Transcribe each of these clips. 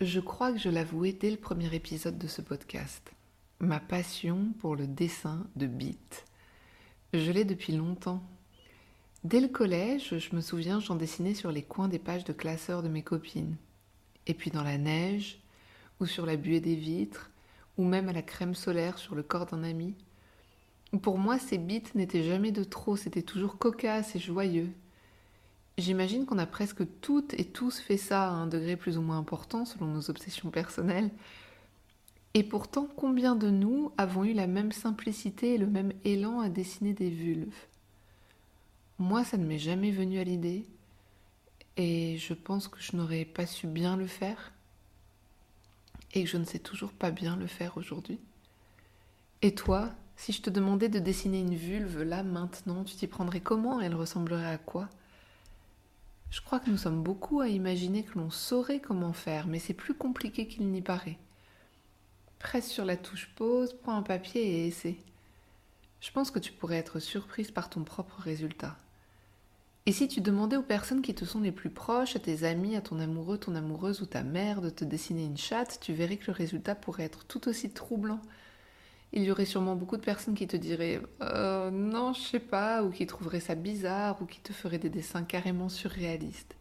Je crois que je l'avouais dès le premier épisode de ce podcast. Ma passion pour le dessin de beats. Je l'ai depuis longtemps. Dès le collège, je me souviens, j'en dessinais sur les coins des pages de classeurs de mes copines. Et puis dans la neige, ou sur la buée des vitres, ou même à la crème solaire sur le corps d'un ami. Pour moi, ces beats n'étaient jamais de trop, c'était toujours cocasse et joyeux. J'imagine qu'on a presque toutes et tous fait ça à un degré plus ou moins important selon nos obsessions personnelles. Et pourtant, combien de nous avons eu la même simplicité et le même élan à dessiner des vulves? Moi, ça ne m'est jamais venu à l'idée, et je pense que je n'aurais pas su bien le faire, et que je ne sais toujours pas bien le faire aujourd'hui. Et toi, si je te demandais de dessiner une vulve là maintenant, tu t'y prendrais comment? Elle ressemblerait à quoi? Je crois que nous sommes beaucoup à imaginer que l'on saurait comment faire, mais c'est plus compliqué qu'il n'y paraît. Presse sur la touche pause, prends un papier et essaie. Je pense que tu pourrais être surprise par ton propre résultat. Et si tu demandais aux personnes qui te sont les plus proches, à tes amis, à ton amoureux, ton amoureuse ou ta mère de te dessiner une chatte, tu verrais que le résultat pourrait être tout aussi troublant il y aurait sûrement beaucoup de personnes qui te diraient euh, non, je sais pas, ou qui trouveraient ça bizarre, ou qui te feraient des dessins carrément surréalistes.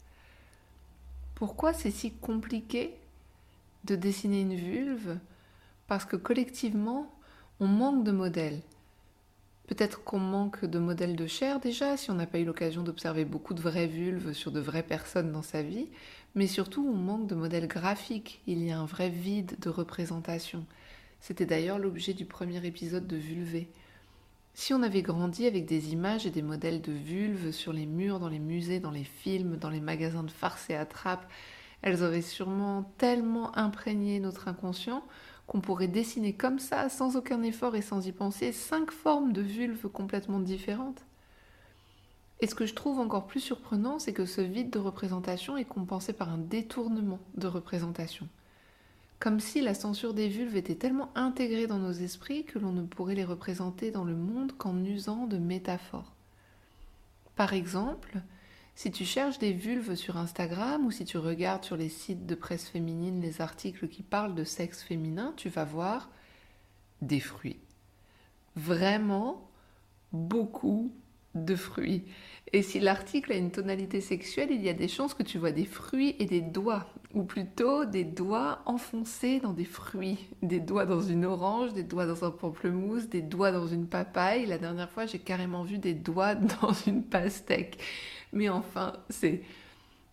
Pourquoi c'est si compliqué de dessiner une vulve Parce que collectivement, on manque de modèles? Peut-être qu'on manque de modèles de chair déjà, si on n'a pas eu l'occasion d'observer beaucoup de vraies vulves sur de vraies personnes dans sa vie, mais surtout on manque de modèles graphiques. Il y a un vrai vide de représentation. C'était d'ailleurs l'objet du premier épisode de Vulvé. Si on avait grandi avec des images et des modèles de vulves sur les murs, dans les musées, dans les films, dans les magasins de farce et attrape, elles auraient sûrement tellement imprégné notre inconscient qu'on pourrait dessiner comme ça, sans aucun effort et sans y penser, cinq formes de vulves complètement différentes. Et ce que je trouve encore plus surprenant, c'est que ce vide de représentation est compensé par un détournement de représentation comme si la censure des vulves était tellement intégrée dans nos esprits que l'on ne pourrait les représenter dans le monde qu'en usant de métaphores. Par exemple, si tu cherches des vulves sur Instagram ou si tu regardes sur les sites de presse féminine les articles qui parlent de sexe féminin, tu vas voir des fruits. Vraiment beaucoup de fruits. Et si l'article a une tonalité sexuelle, il y a des chances que tu vois des fruits et des doigts, ou plutôt des doigts enfoncés dans des fruits, des doigts dans une orange, des doigts dans un pamplemousse, des doigts dans une papaye. La dernière fois, j'ai carrément vu des doigts dans une pastèque. Mais enfin, c'est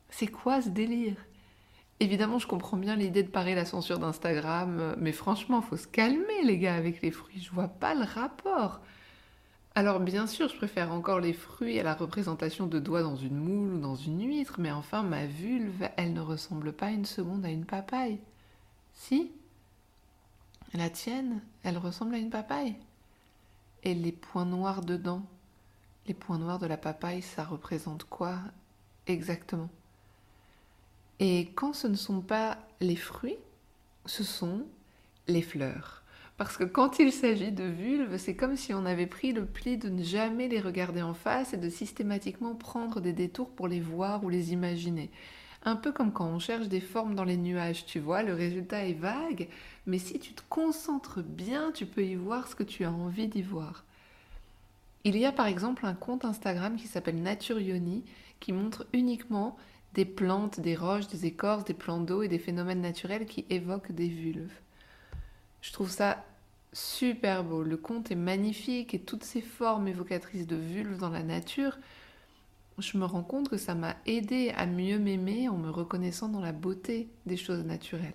c'est quoi ce délire? Évidemment, je comprends bien l'idée de parer la censure d'Instagram, mais franchement, faut se calmer les gars avec les fruits. Je vois pas le rapport. Alors bien sûr, je préfère encore les fruits à la représentation de doigts dans une moule ou dans une huître, mais enfin ma vulve, elle ne ressemble pas une seconde à une papaye. Si? La tienne, elle ressemble à une papaye. Et les points noirs dedans? Les points noirs de la papaye, ça représente quoi exactement? Et quand ce ne sont pas les fruits, ce sont les fleurs. Parce que quand il s'agit de vulves, c'est comme si on avait pris le pli de ne jamais les regarder en face et de systématiquement prendre des détours pour les voir ou les imaginer. Un peu comme quand on cherche des formes dans les nuages, tu vois, le résultat est vague, mais si tu te concentres bien, tu peux y voir ce que tu as envie d'y voir. Il y a par exemple un compte Instagram qui s'appelle Naturioni qui montre uniquement des plantes, des roches, des écorces, des plans d'eau et des phénomènes naturels qui évoquent des vulves. Je trouve ça super beau. Le conte est magnifique et toutes ces formes évocatrices de vulve dans la nature, je me rends compte que ça m'a aidé à mieux m'aimer en me reconnaissant dans la beauté des choses naturelles.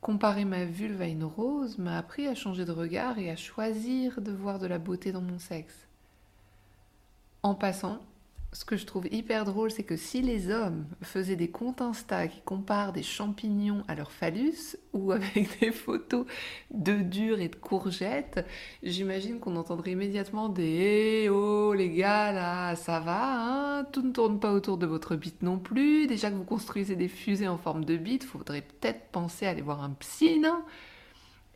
Comparer ma vulve à une rose m'a appris à changer de regard et à choisir de voir de la beauté dans mon sexe. En passant, ce que je trouve hyper drôle, c'est que si les hommes faisaient des comptes Insta qui comparent des champignons à leur phallus ou avec des photos de durs et de courgettes, j'imagine qu'on entendrait immédiatement des Eh oh les gars là, ça va, hein? Tout ne tourne pas autour de votre bite non plus. Déjà que vous construisez des fusées en forme de bite, faudrait peut-être penser à aller voir un psy, non?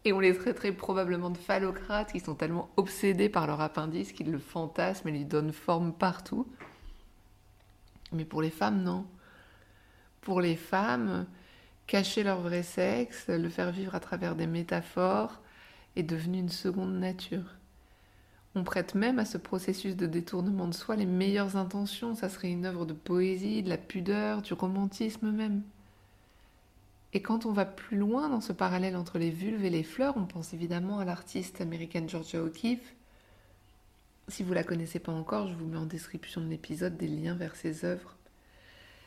Et on les traiterait probablement de phallocrates qui sont tellement obsédés par leur appendice qu'ils le fantasment et lui donnent forme partout. Mais pour les femmes, non. Pour les femmes, cacher leur vrai sexe, le faire vivre à travers des métaphores, est devenu une seconde nature. On prête même à ce processus de détournement de soi les meilleures intentions, ça serait une œuvre de poésie, de la pudeur, du romantisme même. Et quand on va plus loin dans ce parallèle entre les vulves et les fleurs, on pense évidemment à l'artiste américaine Georgia O'Keeffe, si vous la connaissez pas encore, je vous mets en description de l'épisode des liens vers ses œuvres.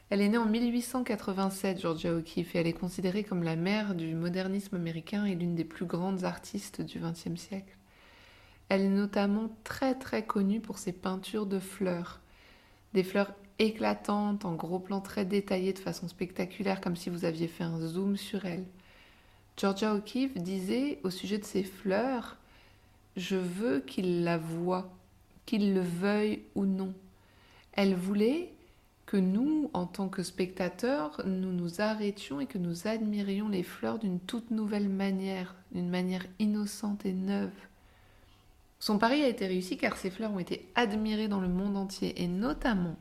Elle est née en 1887, Georgia O'Keeffe, et elle est considérée comme la mère du modernisme américain et l'une des plus grandes artistes du XXe siècle. Elle est notamment très très connue pour ses peintures de fleurs. Des fleurs éclatantes, en gros plans très détaillés de façon spectaculaire, comme si vous aviez fait un zoom sur elle. Georgia O'Keeffe disait au sujet de ces fleurs Je veux qu'il la voie qu'il le veuille ou non. Elle voulait que nous, en tant que spectateurs, nous nous arrêtions et que nous admirions les fleurs d'une toute nouvelle manière, d'une manière innocente et neuve. Son pari a été réussi car ces fleurs ont été admirées dans le monde entier et notamment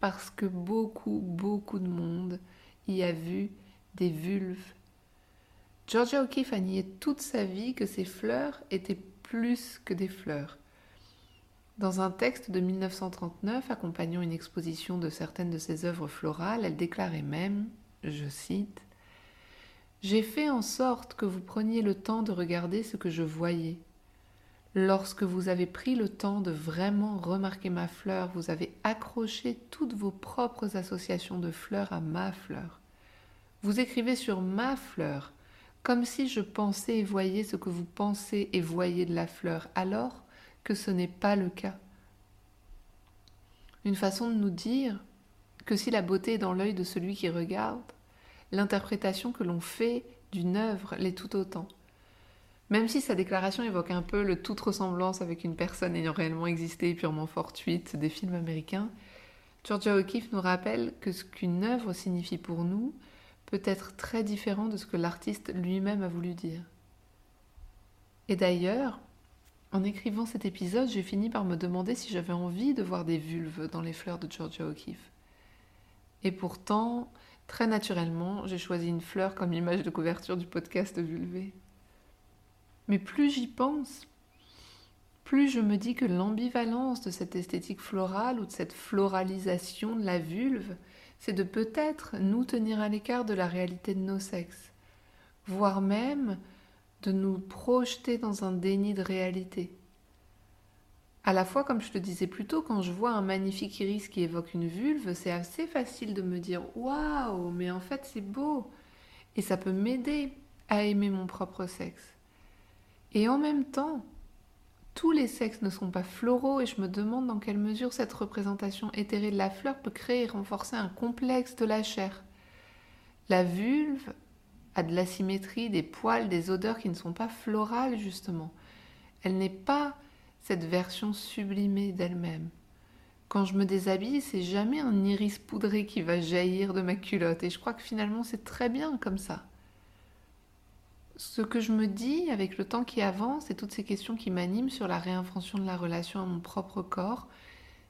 parce que beaucoup, beaucoup de monde y a vu des vulves. Georgia O'Keeffe a nié toute sa vie que ces fleurs étaient plus que des fleurs. Dans un texte de 1939 accompagnant une exposition de certaines de ses œuvres florales, elle déclarait même, je cite, J'ai fait en sorte que vous preniez le temps de regarder ce que je voyais. Lorsque vous avez pris le temps de vraiment remarquer ma fleur, vous avez accroché toutes vos propres associations de fleurs à ma fleur. Vous écrivez sur ma fleur, comme si je pensais et voyais ce que vous pensez et voyez de la fleur. Alors, que ce n'est pas le cas. Une façon de nous dire que si la beauté est dans l'œil de celui qui regarde, l'interprétation que l'on fait d'une œuvre l'est tout autant. Même si sa déclaration évoque un peu le toute ressemblance avec une personne ayant réellement existé purement fortuite des films américains, Georgia O'Keeffe nous rappelle que ce qu'une œuvre signifie pour nous peut être très différent de ce que l'artiste lui-même a voulu dire. Et d'ailleurs, en écrivant cet épisode, j'ai fini par me demander si j'avais envie de voir des vulves dans les fleurs de Georgia O'Keeffe. Et pourtant, très naturellement, j'ai choisi une fleur comme image de couverture du podcast Vulvé. Mais plus j'y pense, plus je me dis que l'ambivalence de cette esthétique florale ou de cette floralisation de la vulve, c'est de peut-être nous tenir à l'écart de la réalité de nos sexes, voire même de nous projeter dans un déni de réalité. À la fois, comme je te disais plus tôt, quand je vois un magnifique iris qui évoque une vulve, c'est assez facile de me dire Waouh, mais en fait c'est beau Et ça peut m'aider à aimer mon propre sexe. Et en même temps, tous les sexes ne sont pas floraux et je me demande dans quelle mesure cette représentation éthérée de la fleur peut créer et renforcer un complexe de la chair. La vulve a de la symétrie, des poils, des odeurs qui ne sont pas florales justement. Elle n'est pas cette version sublimée d'elle-même. Quand je me déshabille, c'est jamais un iris poudré qui va jaillir de ma culotte et je crois que finalement c'est très bien comme ça. Ce que je me dis avec le temps qui avance et toutes ces questions qui m'animent sur la réinvention de la relation à mon propre corps,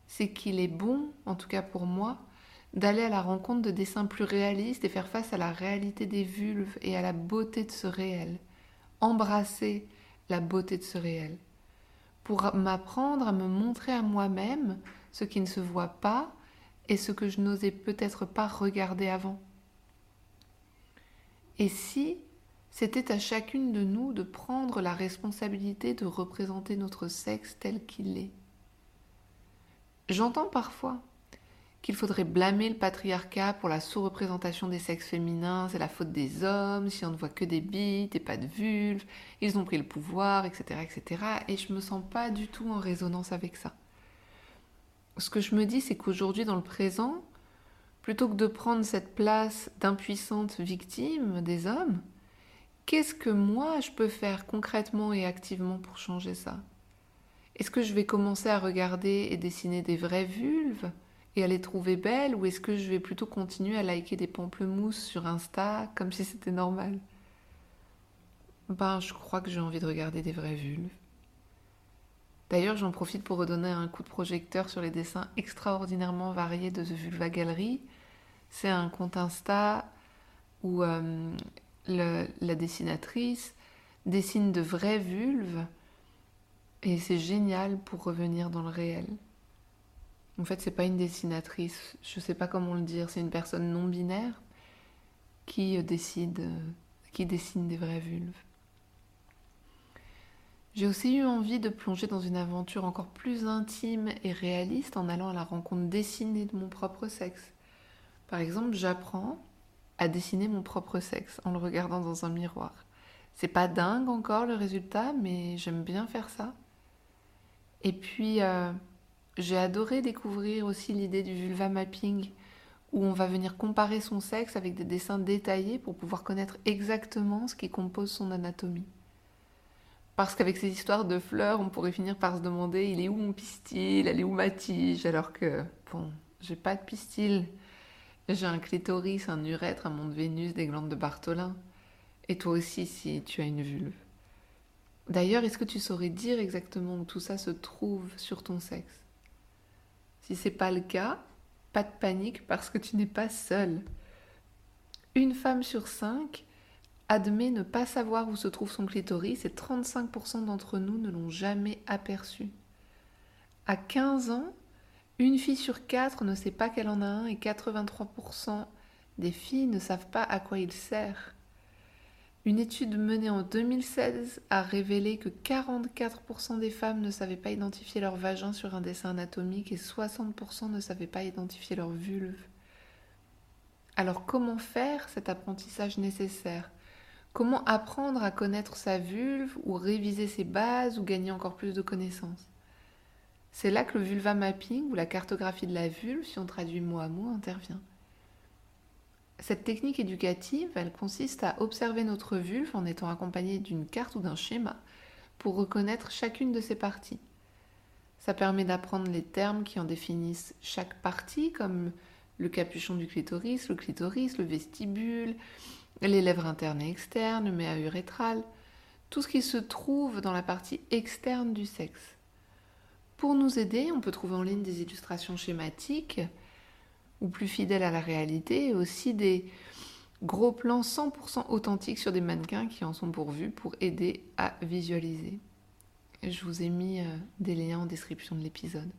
c'est qu'il est bon, en tout cas pour moi, d'aller à la rencontre de dessins plus réalistes et faire face à la réalité des vulves et à la beauté de ce réel, embrasser la beauté de ce réel, pour m'apprendre à me montrer à moi-même ce qui ne se voit pas et ce que je n'osais peut-être pas regarder avant. Et si c'était à chacune de nous de prendre la responsabilité de représenter notre sexe tel qu'il est? J'entends parfois qu'il faudrait blâmer le patriarcat pour la sous-représentation des sexes féminins, c'est la faute des hommes, si on ne voit que des bites et pas de vulves, ils ont pris le pouvoir, etc., etc. Et je me sens pas du tout en résonance avec ça. ce que je me dis, c'est qu'aujourd'hui, dans le présent, plutôt que de prendre cette place d'impuissante victime des hommes, qu'est-ce que moi je peux faire concrètement et activement pour changer ça? Est-ce que je vais commencer à regarder et dessiner des vraies vulves? Et à les trouver belles ou est-ce que je vais plutôt continuer à liker des pamplemousses sur Insta comme si c'était normal? Ben, je crois que j'ai envie de regarder des vraies vulves. D'ailleurs, j'en profite pour redonner un coup de projecteur sur les dessins extraordinairement variés de The Vulva Gallery. C'est un compte Insta où euh, la dessinatrice dessine de vraies vulves et c'est génial pour revenir dans le réel. En fait, c'est pas une dessinatrice, je sais pas comment le dire, c'est une personne non binaire qui euh, décide, euh, qui dessine des vraies vulves. J'ai aussi eu envie de plonger dans une aventure encore plus intime et réaliste en allant à la rencontre dessinée de mon propre sexe. Par exemple, j'apprends à dessiner mon propre sexe en le regardant dans un miroir. C'est pas dingue encore le résultat, mais j'aime bien faire ça. Et puis, euh, j'ai adoré découvrir aussi l'idée du vulva mapping, où on va venir comparer son sexe avec des dessins détaillés pour pouvoir connaître exactement ce qui compose son anatomie. Parce qu'avec ces histoires de fleurs, on pourrait finir par se demander il est où mon pistil, elle est où ma tige, alors que, bon, j'ai pas de pistil. J'ai un clitoris, un urètre, un mont de Vénus, des glandes de Bartholin. Et toi aussi, si tu as une vulve. D'ailleurs, est-ce que tu saurais dire exactement où tout ça se trouve sur ton sexe? Si c'est pas le cas, pas de panique parce que tu n'es pas seule. Une femme sur cinq admet ne pas savoir où se trouve son clitoris et 35% d'entre nous ne l'ont jamais aperçu. À 15 ans, une fille sur quatre ne sait pas qu'elle en a un et 83% des filles ne savent pas à quoi il sert. Une étude menée en 2016 a révélé que 44% des femmes ne savaient pas identifier leur vagin sur un dessin anatomique et 60% ne savaient pas identifier leur vulve. Alors comment faire cet apprentissage nécessaire? Comment apprendre à connaître sa vulve ou réviser ses bases ou gagner encore plus de connaissances? C'est là que le vulva mapping ou la cartographie de la vulve, si on traduit mot à mot, intervient. Cette technique éducative, elle consiste à observer notre vulve en étant accompagné d'une carte ou d'un schéma pour reconnaître chacune de ses parties. Ça permet d'apprendre les termes qui en définissent chaque partie, comme le capuchon du clitoris, le clitoris, le vestibule, les lèvres internes et externes, le méa urétral, tout ce qui se trouve dans la partie externe du sexe. Pour nous aider, on peut trouver en ligne des illustrations schématiques ou plus fidèles à la réalité, et aussi des gros plans 100% authentiques sur des mannequins qui en sont pourvus pour aider à visualiser. Je vous ai mis euh, des liens en description de l'épisode.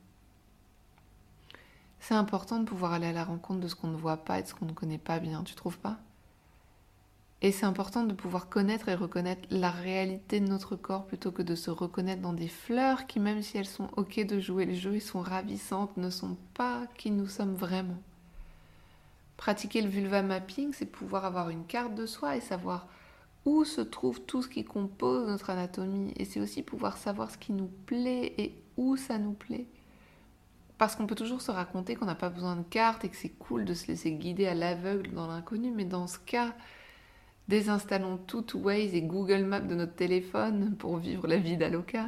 C'est important de pouvoir aller à la rencontre de ce qu'on ne voit pas et de ce qu'on ne connaît pas bien, tu trouves pas? Et c'est important de pouvoir connaître et reconnaître la réalité de notre corps plutôt que de se reconnaître dans des fleurs qui, même si elles sont ok de jouer le jeu et sont ravissantes, ne sont pas qui nous sommes vraiment. Pratiquer le vulva mapping, c'est pouvoir avoir une carte de soi et savoir où se trouve tout ce qui compose notre anatomie. Et c'est aussi pouvoir savoir ce qui nous plaît et où ça nous plaît. Parce qu'on peut toujours se raconter qu'on n'a pas besoin de carte et que c'est cool de se laisser guider à l'aveugle dans l'inconnu, mais dans ce cas, désinstallons tout Waze et Google Maps de notre téléphone pour vivre la vie d'Aloca.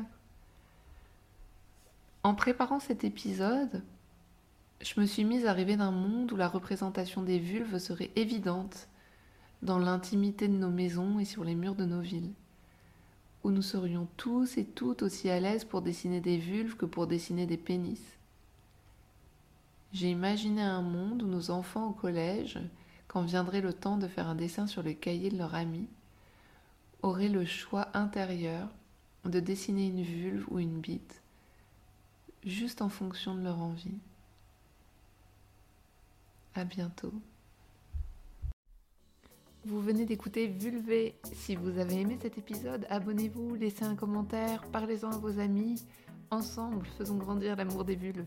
En préparant cet épisode, je me suis mise à rêver d'un monde où la représentation des vulves serait évidente dans l'intimité de nos maisons et sur les murs de nos villes, où nous serions tous et toutes aussi à l'aise pour dessiner des vulves que pour dessiner des pénis. J'ai imaginé un monde où nos enfants au collège, quand viendrait le temps de faire un dessin sur le cahier de leur ami, auraient le choix intérieur de dessiner une vulve ou une bite, juste en fonction de leur envie. À bientôt. Vous venez d'écouter Vulvé. Si vous avez aimé cet épisode, abonnez-vous, laissez un commentaire, parlez-en à vos amis. Ensemble, faisons grandir l'amour des vulves.